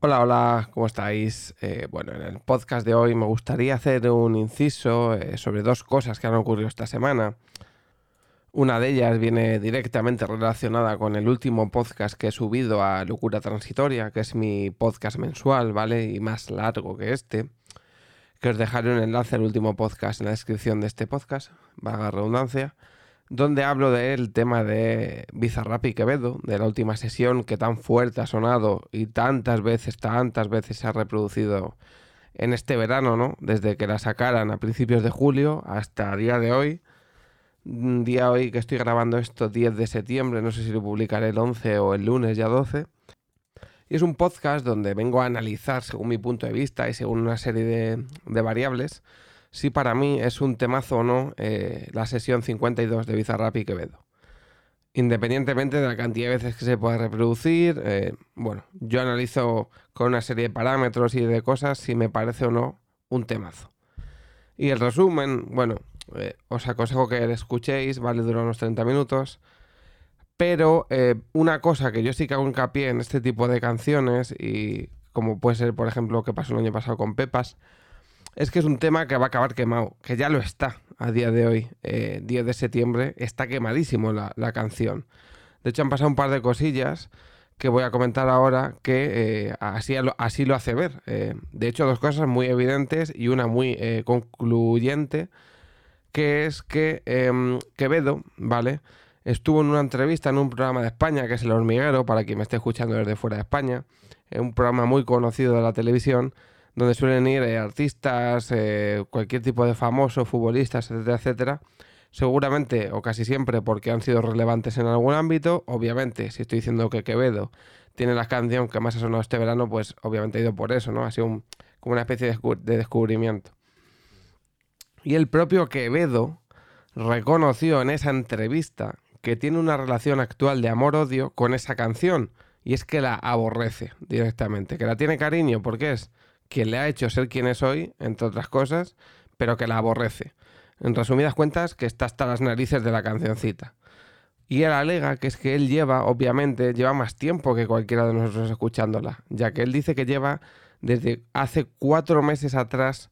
Hola, hola, ¿cómo estáis? Eh, bueno, en el podcast de hoy me gustaría hacer un inciso eh, sobre dos cosas que han ocurrido esta semana. Una de ellas viene directamente relacionada con el último podcast que he subido a Locura Transitoria, que es mi podcast mensual, ¿vale? Y más largo que este. Que os dejaré un enlace al último podcast en la descripción de este podcast, vaga redundancia donde hablo del tema de Bizarrap y Quevedo, de la última sesión que tan fuerte ha sonado y tantas veces, tantas veces se ha reproducido en este verano, ¿no? Desde que la sacaran a principios de julio hasta el día de hoy. Día hoy que estoy grabando esto, 10 de septiembre, no sé si lo publicaré el 11 o el lunes ya 12. Y es un podcast donde vengo a analizar, según mi punto de vista y según una serie de, de variables, si para mí es un temazo o no eh, la sesión 52 de Bizarrap y Quevedo. Independientemente de la cantidad de veces que se pueda reproducir, eh, bueno, yo analizo con una serie de parámetros y de cosas si me parece o no un temazo. Y el resumen, bueno, eh, os aconsejo que escuchéis, vale, dura unos 30 minutos. Pero una cosa que yo sí que hago hincapié en este tipo de canciones, y como puede ser, por ejemplo, lo que pasó el año pasado con Pepas, es que es un tema que va a acabar quemado, que ya lo está a día de hoy, 10 eh, de septiembre, está quemadísimo la, canción. De hecho, han pasado un par de cosillas que voy a comentar ahora que eh, así, así lo hace ver. Eh, de hecho, dos cosas muy evidentes y una muy concluyente, que es que em, Quevedo, ¿vale? Estuvo en una entrevista en un programa de España, que es El Hormiguero, para quien me esté escuchando desde fuera de España, un programa muy conocido de la televisión, donde suelen ir eh, artistas, eh, cualquier tipo de famoso, futbolistas, etcétera, etcétera. Seguramente o casi siempre porque han sido relevantes en algún ámbito. Obviamente, si estoy diciendo que Quevedo tiene la canción que más ha sonado este verano, pues obviamente ha ido por eso, ¿no? Ha sido como una especie de, descubrimiento. Y el propio Quevedo reconoció en esa entrevista que tiene una relación actual de amor-odio con esa canción. Y es que la aborrece directamente. Que la tiene cariño porque es quien le ha hecho ser quien es hoy, entre otras cosas, pero que la aborrece. En resumidas cuentas, que está hasta las narices de la cancioncita. Y él alega que es que él lleva, obviamente, lleva más tiempo que cualquiera de nosotros escuchándola, ya que él dice que lleva desde hace cuatro meses atrás,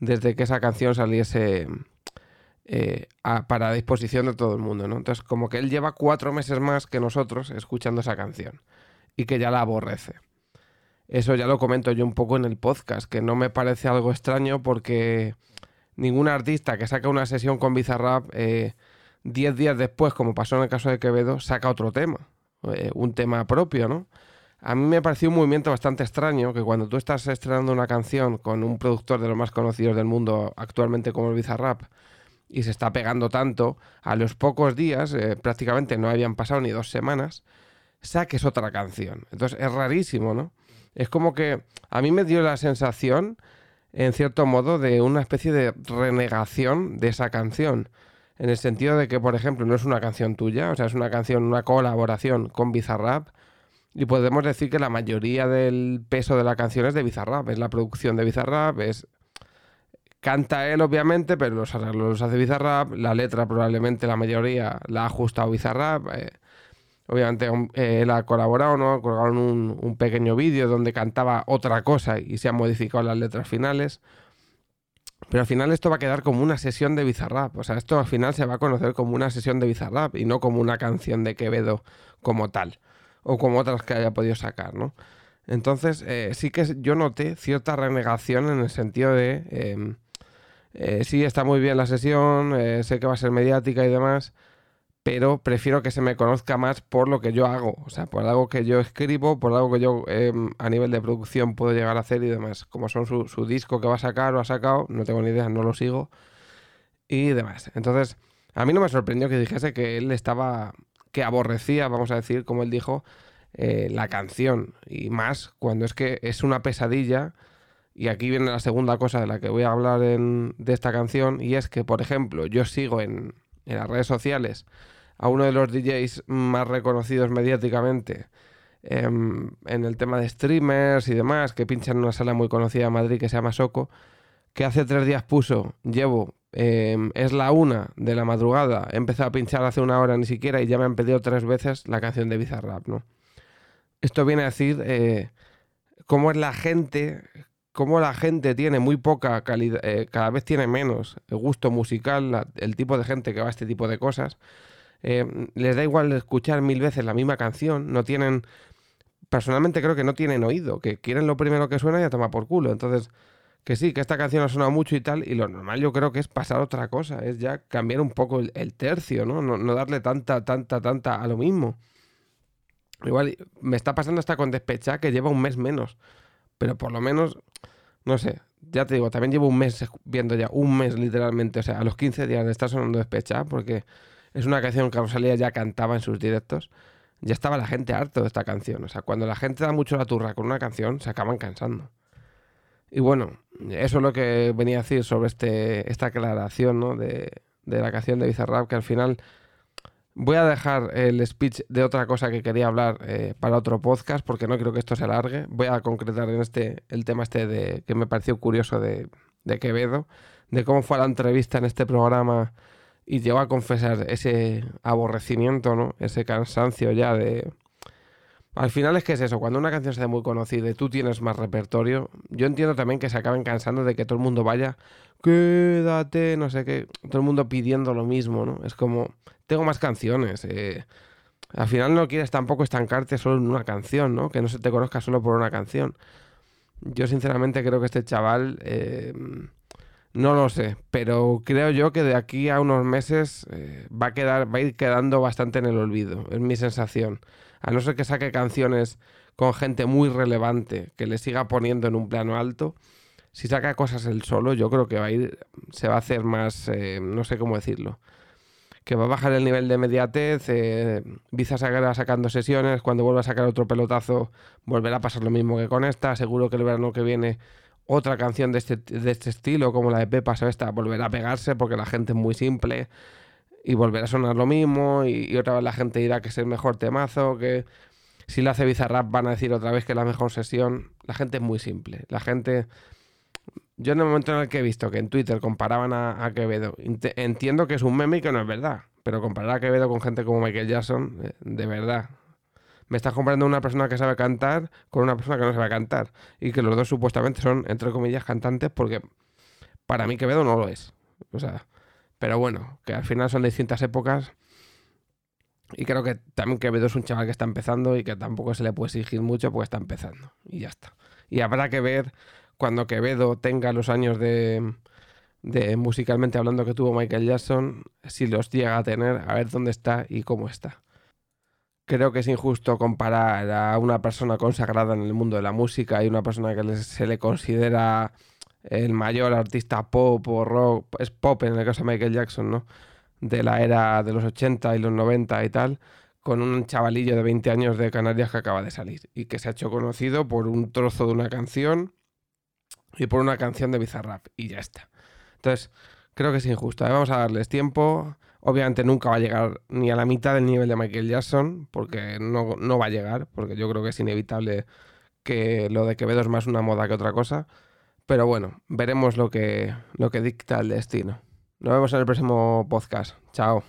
desde que esa canción saliese eh, para disposición de todo el mundo, ¿no? Entonces, como que él lleva cuatro meses más que nosotros escuchando esa canción y que ya la aborrece. Eso ya lo comento yo un poco en el podcast, que no me parece algo extraño porque ningún artista que saca una sesión con Bizarrap 10 eh, días después, como pasó en el caso de Quevedo, saca otro tema, eh, un tema propio, ¿no? A mí me pareció un movimiento bastante extraño que cuando tú estás estrenando una canción con un productor de los más conocidos del mundo actualmente como el Bizarrap y se está pegando tanto, a los pocos días, eh, prácticamente no habían pasado ni dos semanas, saques otra canción. Entonces es rarísimo, ¿no? Es como que a mí me dio la sensación, en cierto modo, de una especie de renegación de esa canción. En el sentido de que, por ejemplo, no es una canción tuya, o sea, es una canción, una colaboración con Bizarrap. Y podemos decir que la mayoría del peso de la canción es de Bizarrap, es la producción de Bizarrap, es... Canta él, obviamente, pero los arreglos los hace Bizarrap, la letra probablemente la mayoría la ha ajustado Bizarrap. Eh, Obviamente eh, él ha colaborado, ¿no? Colgaron un, un pequeño vídeo donde cantaba otra cosa y se han modificado las letras finales. Pero al final esto va a quedar como una sesión de Bizarrap. O sea, esto al final se va a conocer como una sesión de Bizarrap y no como una canción de Quevedo como tal. O como otras que haya podido sacar, ¿no? Entonces, eh, sí que yo noté cierta renegación en el sentido de... Em, eh, sí, está muy bien la sesión, sé que va a ser mediática y demás, pero prefiero que se me conozca más por lo que yo hago, o sea, por algo que yo escribo, por algo que yo em, a nivel de producción puedo llegar a hacer y demás. Como son su, disco que va a sacar o ha sacado, no tengo ni idea, no lo sigo y demás. Entonces, a mí no me sorprendió que dijese que él estaba, que aborrecía, vamos a decir, como él dijo, eh, la canción y más cuando es que es una pesadilla. Y aquí viene la segunda cosa de la que voy a hablar de esta canción y es que, por ejemplo, yo sigo en, en las redes sociales a uno de los DJs más reconocidos mediáticamente em, en el tema de streamers y demás, que pinchan en una sala muy conocida en Madrid que se llama Soco, que hace tres días puso, llevo, em, es la una de la madrugada, he empezado a pinchar hace una hora ni siquiera y ya me han pedido tres veces la canción de Bizarrap, ¿no? Esto viene a decir eh, cómo es la gente, cómo la gente tiene muy poca calidad, eh, cada vez tiene menos gusto musical, el tipo de gente que va a este tipo de cosas. Eh, les da igual escuchar mil veces la misma canción, no tienen, personalmente creo que no tienen oído, que quieren lo primero que suena y a tomar por culo. Entonces, que sí, que esta canción ha sonado mucho y tal, y lo normal yo creo que es pasar otra cosa, es ya cambiar un poco el, tercio, ¿no? ¿no? ¿no? darle tanta, tanta, tanta a lo mismo. Igual me está pasando hasta con Despecha, que lleva un mes menos, pero por lo menos, no sé, ya te digo, también llevo un mes viendo ya, un mes literalmente, o sea, a los 15 días de estar sonando Despecha, porque es una canción que Rosalía ya cantaba en sus directos, ya estaba la gente harto de esta canción, o sea, cuando la gente da mucho la turra con una canción, se acaban cansando. Y bueno, eso es lo que venía a decir sobre este, esta aclaración ¿no? de, de, la canción de Bizarrap, que al final voy a dejar el speech de otra cosa que quería hablar eh, para otro podcast, porque no creo que esto se alargue. Voy a concretar en este el tema este de que me pareció curioso de, de Quevedo, de cómo fue la entrevista en este programa y llegó a confesar ese aborrecimiento, ¿no? Ese cansancio ya de, al final es que es eso, cuando una canción se hace muy conocida y tú tienes más repertorio, yo entiendo también que se acaben cansando de que todo el mundo vaya, quédate, no sé qué, todo el mundo pidiendo lo mismo, ¿no? Es como, tengo más canciones. Eh, al final no quieres tampoco estancarte solo en una canción, ¿no? Que no se te conozca solo por una canción. Yo sinceramente creo que este chaval, eh, no lo sé, pero creo yo que de aquí a unos meses eh, va a quedar, va a ir quedando bastante en el olvido, es mi sensación. A no ser que saque canciones con gente muy relevante que le siga poniendo en un plano alto, si saca cosas él solo, yo creo que va a ir, se va a hacer más, eh, no sé cómo decirlo, que va a bajar el nivel de mediatez, eh, seguirá sacando sesiones, cuando vuelva a sacar otro pelotazo volverá a pasar lo mismo que con esta, seguro que el verano que viene otra canción de este, de este estilo, como la de esta, volverá a pegarse porque la gente es muy simple y volverá a sonar lo mismo y, otra vez la gente dirá que es el mejor temazo, que si lo hace Bizarrap van a decir otra vez que es la mejor sesión. La gente es muy simple. La gente... Yo en el momento en el que he visto que en Twitter comparaban a, Quevedo, entiendo que es un meme y que no es verdad, pero comparar a Quevedo con gente como Michael Jackson, eh, de verdad. Me estás comparando una persona que sabe cantar con una persona que no sabe cantar. Y que los dos supuestamente son, entre comillas, cantantes porque para mí Quevedo no lo es. O sea, pero bueno, que al final son distintas épocas. Y creo que también Quevedo es un chaval que está empezando y que tampoco se le puede exigir mucho porque está empezando. Y ya está. Y habrá que ver cuando Quevedo tenga los años de, de musicalmente hablando que tuvo Michael Jackson, si los llega a tener, a ver dónde está y cómo está. Creo que es injusto comparar a una persona consagrada en el mundo de la música y una persona que se le considera el mayor artista pop o rock, es pop en el caso de Michael Jackson, ¿no? De la era de los 80 y los 90 y tal, con un chavalillo de 20 años de Canarias que acaba de salir y que se ha hecho conocido por un trozo de una canción y por una canción de Bizarrap y ya está. Entonces, creo que es injusto. ¿eh? Vamos a darles tiempo. Obviamente nunca va a llegar ni a la mitad del nivel de Michael Jackson, porque no, no va a llegar, porque yo creo que es inevitable que lo de Quevedo es más una moda que otra cosa. Pero bueno, veremos lo que, lo que dicta el destino. Nos vemos en el próximo podcast. Chao.